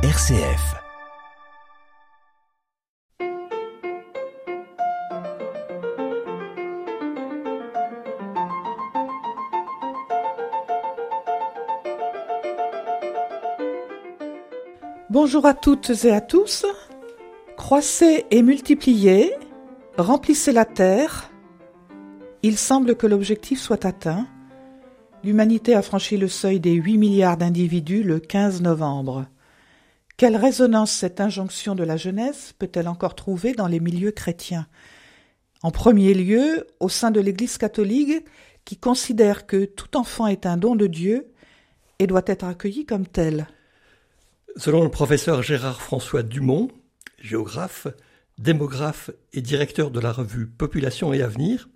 RCF. Bonjour à toutes et à tous. Croissez et multipliez, remplissez la terre. Il semble que l'objectif soit atteint. L'humanité a franchi le seuil des 8 milliards d'individus le 15 novembre. Quelle résonance cette injonction de la jeunesse peut-elle encore trouver dans les milieux chrétiens? En premier lieu, au sein de l'Église catholique, qui considère que tout enfant est un don de Dieu et doit être accueilli comme tel. Selon le professeur Gérard François Dumont, géographe, démographe et directeur de la revue Population et Avenir,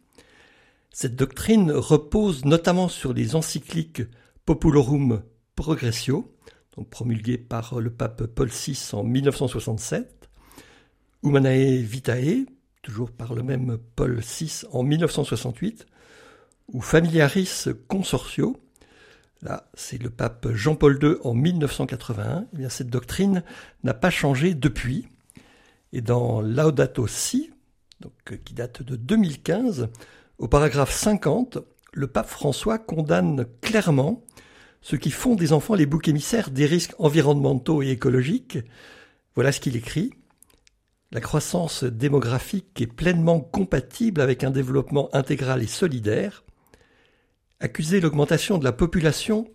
cette doctrine repose notamment sur les encycliques Populorum Progressio, donc promulgué par le pape Paul VI en 1967, Humanae Vitae, toujours par le même Paul VI en 1968, ou Familiaris Consortio, là c'est le pape Jean-Paul II en 1981, eh bien, cette doctrine n'a pas changé depuis. Et dans Laudato Si, donc, qui date de 2015, au paragraphe 50, le pape François condamne clairement ceux qui font des enfants les boucs émissaires des risques environnementaux et écologiques. Voilà ce qu'il écrit. La croissance démographique est pleinement compatible avec un développement intégral et solidaire. Accuser l'augmentation de la population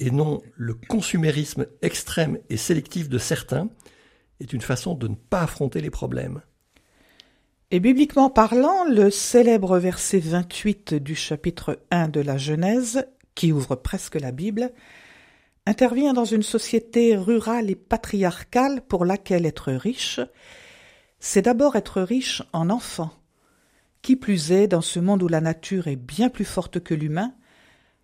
et non le consumérisme extrême et sélectif de certains est une façon de ne pas affronter les problèmes. Et bibliquement parlant, le célèbre verset 28 du chapitre 1 de la Genèse qui ouvre presque la Bible, intervient dans une société rurale et patriarcale pour laquelle être riche, c'est d'abord être riche en enfants. Qui plus est, dans ce monde où la nature est bien plus forte que l'humain,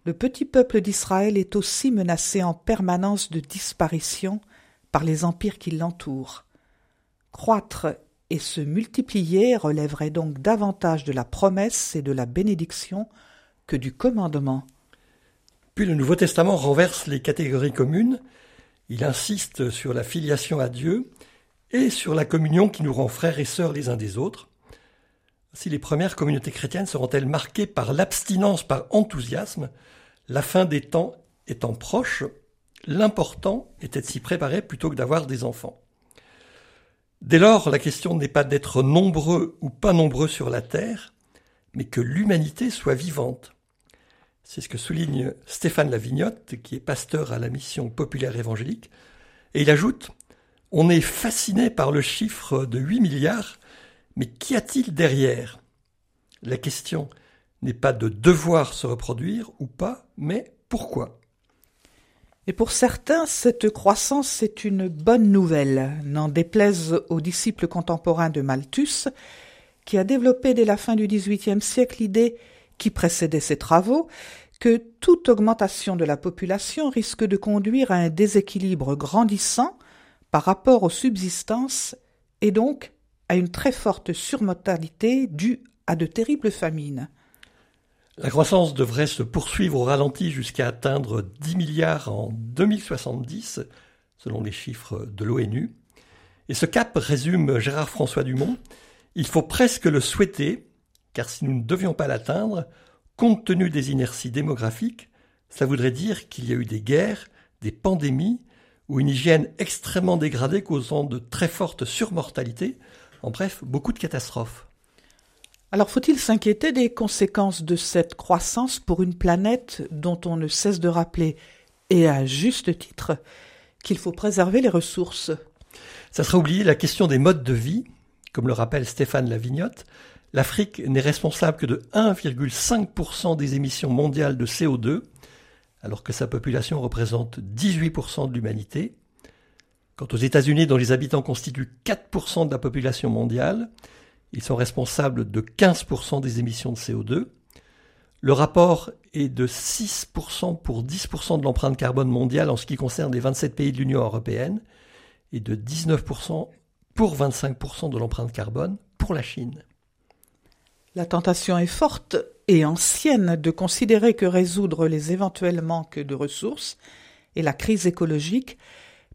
le petit peuple d'Israël est aussi menacé en permanence de disparition par les empires qui l'entourent. Croître et se multiplier relèverait donc davantage de la promesse et de la bénédiction que du commandement. Puis le Nouveau Testament renverse les catégories communes, il insiste sur la filiation à Dieu et sur la communion qui nous rend frères et sœurs les uns des autres. Si les premières communautés chrétiennes seront-elles marquées par l'abstinence par enthousiasme, la fin des temps étant proche, l'important était de s'y préparer plutôt que d'avoir des enfants? Dès lors, la question n'est pas d'être nombreux ou pas nombreux sur la terre, mais que l'humanité soit vivante. C'est ce que souligne Stéphane Lavignotte, qui est pasteur à la mission populaire évangélique. Et il ajoute On est fasciné par le chiffre de 8 milliards, mais qu'y a-t-il derrière? La question n'est pas de devoir se reproduire ou pas, mais pourquoi? Et pour certains, cette croissance est une bonne nouvelle, n'en déplaise aux disciples contemporains de Malthus, qui a développé dès la fin du XVIIIe siècle l'idée qui précédait ses travaux, que toute augmentation de la population risque de conduire à un déséquilibre grandissant par rapport aux subsistances et donc à une très forte surmortalité due à de terribles famines. La croissance devrait se poursuivre au ralenti jusqu'à atteindre 10 milliards en 2070, selon les chiffres de l'ONU. Et ce cap, résume Gérard François Dumont, il faut presque le souhaiter car si nous ne devions pas l'atteindre, compte tenu des inerties démographiques, ça voudrait dire qu'il y a eu des guerres, des pandémies, ou une hygiène extrêmement dégradée causant de très fortes surmortalités, en bref, beaucoup de catastrophes. Alors faut-il s'inquiéter des conséquences de cette croissance pour une planète dont on ne cesse de rappeler, et à juste titre, qu'il faut préserver les ressources? Ça sera oublié la question des modes de vie, comme le rappelle Stéphane Lavignotte, l'Afrique n'est responsable que de 1,5% des émissions mondiales de CO2, alors que sa population représente 18% de l'humanité. Quant aux États-Unis, dont les habitants constituent 4% de la population mondiale, ils sont responsables de 15% des émissions de CO2. Le rapport est de 6% pour 10% de l'empreinte carbone mondiale en ce qui concerne les 27 pays de l'Union européenne et de 19% pour 25% de l'empreinte carbone pour la Chine. La tentation est forte et ancienne de considérer que résoudre les éventuels manques de ressources et la crise écologique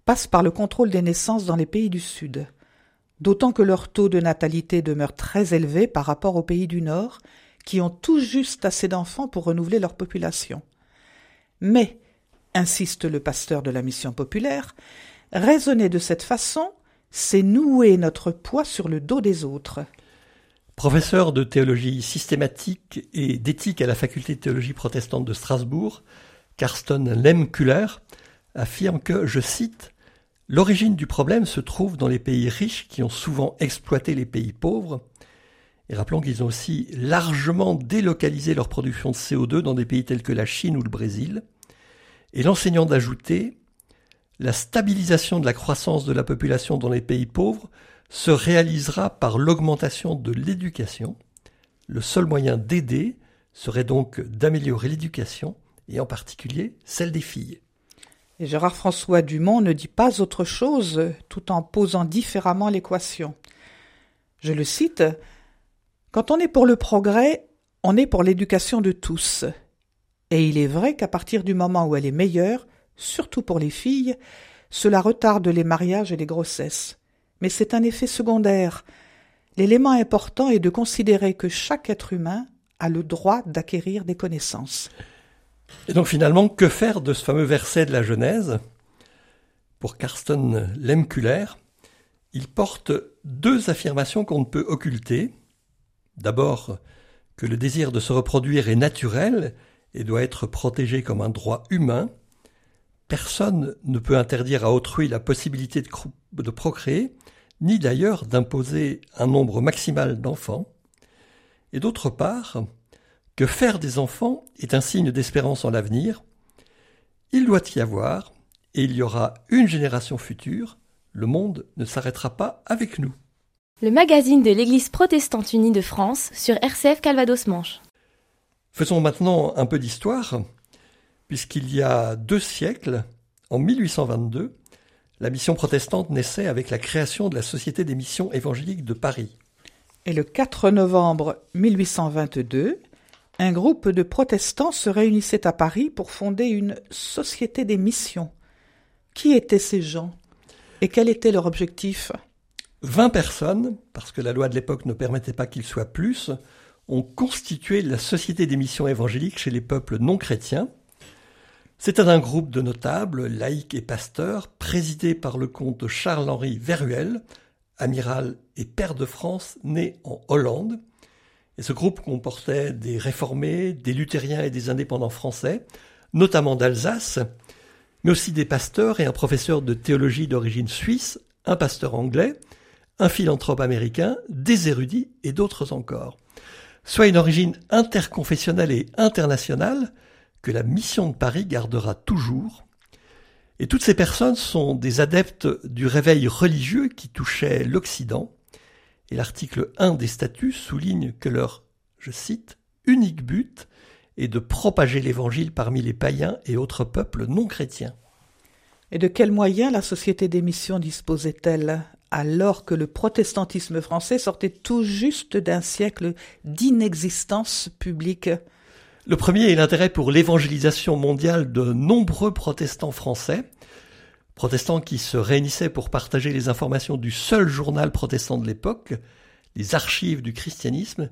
passe par le contrôle des naissances dans les pays du Sud, d'autant que leur taux de natalité demeure très élevé par rapport aux pays du Nord, qui ont tout juste assez d'enfants pour renouveler leur population. Mais, insiste le pasteur de la mission populaire, raisonner de cette façon, c'est nouer notre poids sur le dos des autres. Professeur de théologie systématique et d'éthique à la faculté de théologie protestante de Strasbourg, Karsten Lemkuller affirme que, je cite, L'origine du problème se trouve dans les pays riches qui ont souvent exploité les pays pauvres. Et rappelons qu'ils ont aussi largement délocalisé leur production de CO2 dans des pays tels que la Chine ou le Brésil. Et l'enseignant d'ajouter La stabilisation de la croissance de la population dans les pays pauvres se réalisera par l'augmentation de l'éducation. Le seul moyen d'aider serait donc d'améliorer l'éducation, et en particulier celle des filles. Et Gérard François Dumont ne dit pas autre chose tout en posant différemment l'équation. Je le cite Quand on est pour le progrès, on est pour l'éducation de tous. Et il est vrai qu'à partir du moment où elle est meilleure, surtout pour les filles, cela retarde les mariages et les grossesses mais c'est un effet secondaire. L'élément important est de considérer que chaque être humain a le droit d'acquérir des connaissances. Et donc finalement, que faire de ce fameux verset de la Genèse? Pour Karsten Lemkuller, il porte deux affirmations qu'on ne peut occulter. D'abord, que le désir de se reproduire est naturel et doit être protégé comme un droit humain. Personne ne peut interdire à autrui la possibilité de, procréer, ni d'ailleurs d'imposer un nombre maximal d'enfants. Et d'autre part, que faire des enfants est un signe d'espérance en l'avenir. Il doit y avoir, et il y aura une génération future, le monde ne s'arrêtera pas avec nous. Le magazine de l'Église protestante unie de France sur RCF Calvados Manche. Faisons maintenant un peu d'histoire puisqu'il y a deux siècles, en 1822, la mission protestante naissait avec la création de la Société des missions évangéliques de Paris. Et le 4 novembre 1822, un groupe de protestants se réunissait à Paris pour fonder une Société des missions. Qui étaient ces gens et quel était leur objectif? Vingt personnes, parce que la loi de l'époque ne permettait pas qu'il soit plus, ont constitué la Société des missions évangéliques chez les peuples non chrétiens, c'était un groupe de notables, laïcs et pasteurs, présidé par le comte Charles-Henri Verruel, amiral et père de France, né en Hollande. Et ce groupe comportait des réformés, des luthériens et des indépendants français, notamment d'Alsace, mais aussi des pasteurs et un professeur de théologie d'origine suisse, un pasteur anglais, un philanthrope américain, des érudits et d'autres encore. Soit une origine interconfessionnelle et internationale, que la mission de Paris gardera toujours. Et toutes ces personnes sont des adeptes du réveil religieux qui touchait l'Occident. Et l'article 1 des statuts souligne que leur, je cite, unique but est de propager l'Évangile parmi les païens et autres peuples non chrétiens. Et de quels moyens la Société des missions disposait-elle alors que le protestantisme français sortait tout juste d'un siècle d'inexistence publique? Le premier est l'intérêt pour l'évangélisation mondiale de nombreux protestants français, protestants qui se réunissaient pour partager les informations du seul journal protestant de l'époque, les archives du christianisme,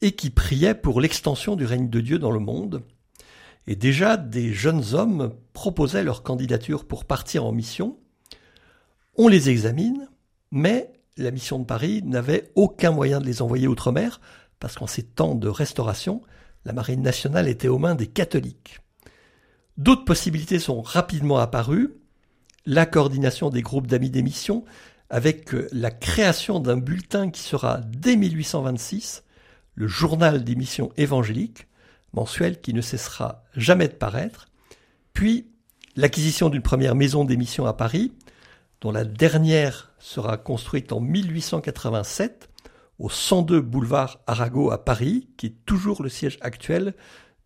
et qui priaient pour l'extension du règne de Dieu dans le monde. Et déjà, des jeunes hommes proposaient leur candidature pour partir en mission. On les examine, mais la mission de Paris n'avait aucun moyen de les envoyer outre-mer, parce qu'en ces temps de restauration, la marine nationale était aux mains des catholiques. D'autres possibilités sont rapidement apparues. La coordination des groupes d'amis d'émission avec la création d'un bulletin qui sera dès 1826 le journal des missions évangéliques, mensuel qui ne cessera jamais de paraître, puis l'acquisition d'une première maison d'émission à Paris, dont la dernière sera construite en 1887 au 102 boulevard Arago à Paris, qui est toujours le siège actuel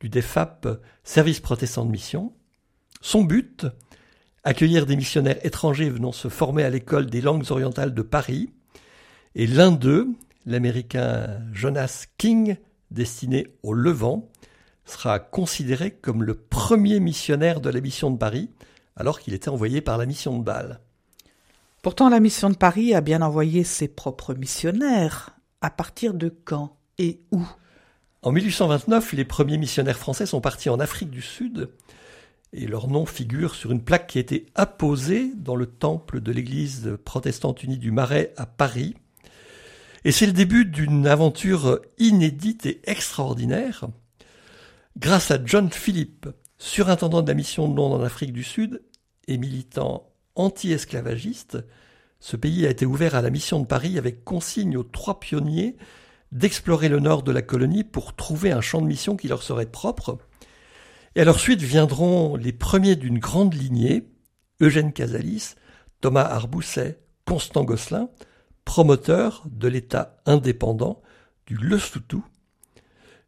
du DEFAP Service protestant de mission. Son but accueillir des missionnaires étrangers venant se former à l'école des langues orientales de Paris. Et l'un d'eux, l'américain Jonas King, destiné au Levant, sera considéré comme le premier missionnaire de la mission de Paris, alors qu'il était envoyé par la mission de Bâle. Pourtant, la mission de Paris a bien envoyé ses propres missionnaires. À partir de quand et où? En 1829, les premiers missionnaires français sont partis en Afrique du Sud et leur nom figure sur une plaque qui a été apposée dans le temple de l'église protestante unie du Marais à Paris. Et c'est le début d'une aventure inédite et extraordinaire. Grâce à John Philip, surintendant de la mission de Londres en Afrique du Sud et militant anti-esclavagiste, ce pays a été ouvert à la mission de Paris avec consigne aux trois pionniers d'explorer le nord de la colonie pour trouver un champ de mission qui leur serait propre. Et à leur suite viendront les premiers d'une grande lignée, Eugène Casalis, Thomas Arbousset, Constant Gosselin, promoteurs de l'État indépendant du Lesotho.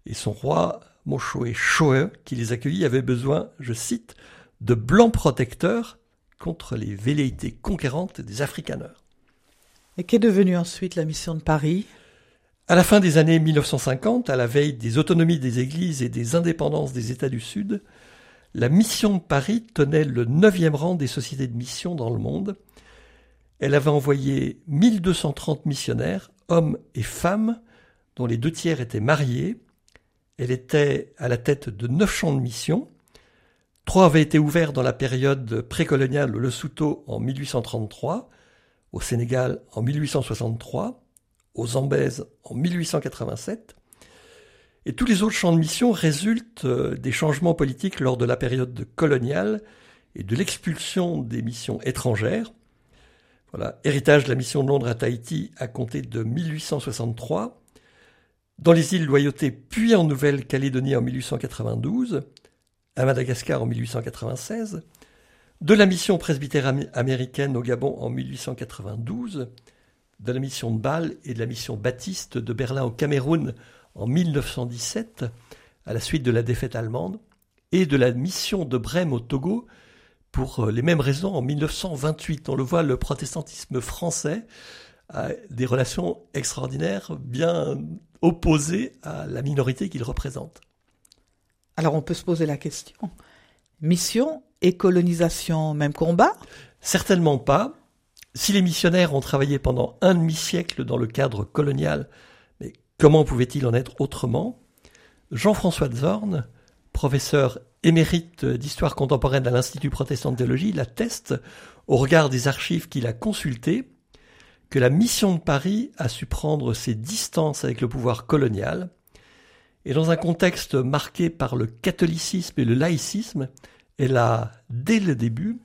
Et son roi, Moshoe Shoe, qui les accueillit, avait besoin, je cite, de blancs protecteurs contre les velléités conquérantes des Afrikaners. Et qu'est devenue ensuite la mission de Paris? À la fin des années 1950, à la veille des autonomies des églises et des indépendances des États du Sud, la mission de Paris tenait le neuvième rang des sociétés de mission dans le monde. Elle avait envoyé 1230 missionnaires, hommes et femmes, dont les deux tiers étaient mariés. Elle était à la tête de neuf champs de mission. Trois avaient été ouverts dans la période précoloniale au Lesotho en 1833, au Sénégal en 1863, aux Zambèze en 1887. Et tous les autres champs de mission résultent euh, des changements politiques lors de la période coloniale et de l'expulsion des missions étrangères. Voilà, héritage de la mission de Londres à Tahiti à compter de 1863, dans les îles Loyauté puis en Nouvelle-Calédonie en 1892, à Madagascar en 1896, de la mission presbytère américaine au Gabon en 1892, de la mission de Bâle et de la mission Baptiste de Berlin au Cameroun en 1917, à la suite de la défaite allemande, et de la mission de Brême au Togo pour euh, les mêmes raisons en 1928. On le voit, le protestantisme français a des relations extraordinaires, bien opposées à la minorité qu'il représente. Alors on peut se poser la question, mission et colonisation, même combat? Certainement pas. Si les missionnaires ont travaillé pendant un demi-siècle dans le cadre colonial, mais comment pouvait-il en être autrement? Jean-François Zorn, professeur émérite d'histoire contemporaine à l'Institut protestant de théologie, l'atteste, au regard des archives qu'il a consultées, que la mission de Paris a su prendre ses distances avec le pouvoir colonial, et dans un contexte marqué par le catholicisme et le laïcisme, elle a, dès le début,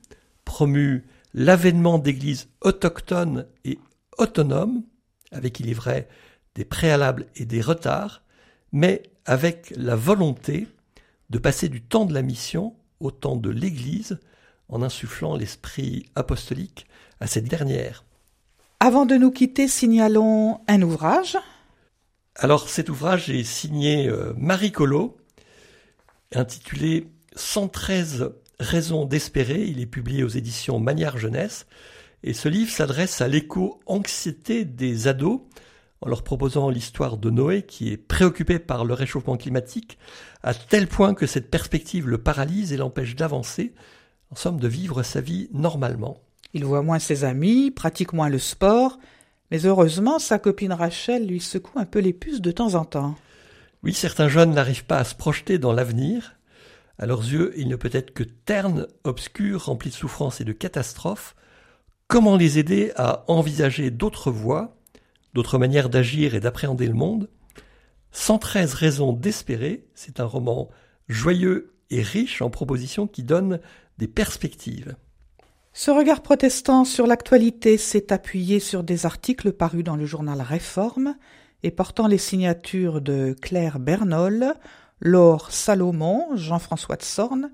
promu l'avènement d'églises autochtones et autonomes, avec il est vrai des préalables et des retards, mais avec la volonté de passer du temps de la mission au temps de l'Église en insufflant l'esprit apostolique à cette dernière. Avant de nous quitter, signalons un ouvrage. Alors cet ouvrage est signé euh, Marie Collot, intitulé 113 Raison d'espérer, il est publié aux éditions Manière Jeunesse, et ce livre s'adresse à l'éco-anxiété des ados, en leur proposant l'histoire de Noé qui est préoccupé par le réchauffement climatique, à tel point que cette perspective le paralyse et l'empêche d'avancer, en somme de vivre sa vie normalement. Il voit moins ses amis, pratique moins le sport, mais heureusement sa copine Rachel lui secoue un peu les puces de temps en temps. Oui, certains jeunes n'arrivent pas à se projeter dans l'avenir, à leurs yeux, il ne peut être que terne, obscur, rempli de souffrances et de catastrophes. Comment les aider à envisager d'autres voies, d'autres manières d'agir et d'appréhender le monde? 113 raisons d'espérer, c'est un roman joyeux et riche en propositions qui donne des perspectives. Ce regard protestant sur l'actualité s'est appuyé sur des articles parus dans le journal Réforme et portant les signatures de Claire Bernol, Laure Salomon, Jean-François de Sorne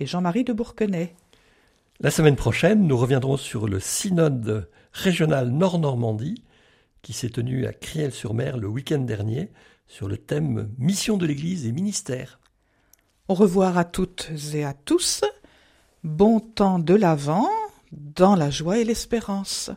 et Jean-Marie de Bourquenay. La semaine prochaine, nous reviendrons sur le synode régional Nord-Normandie qui s'est tenu à Criel-sur-Mer le week-end dernier sur le thème Mission de l'Église et ministère. Au revoir à toutes et à tous. Bon temps de l'Avent dans la joie et l'espérance.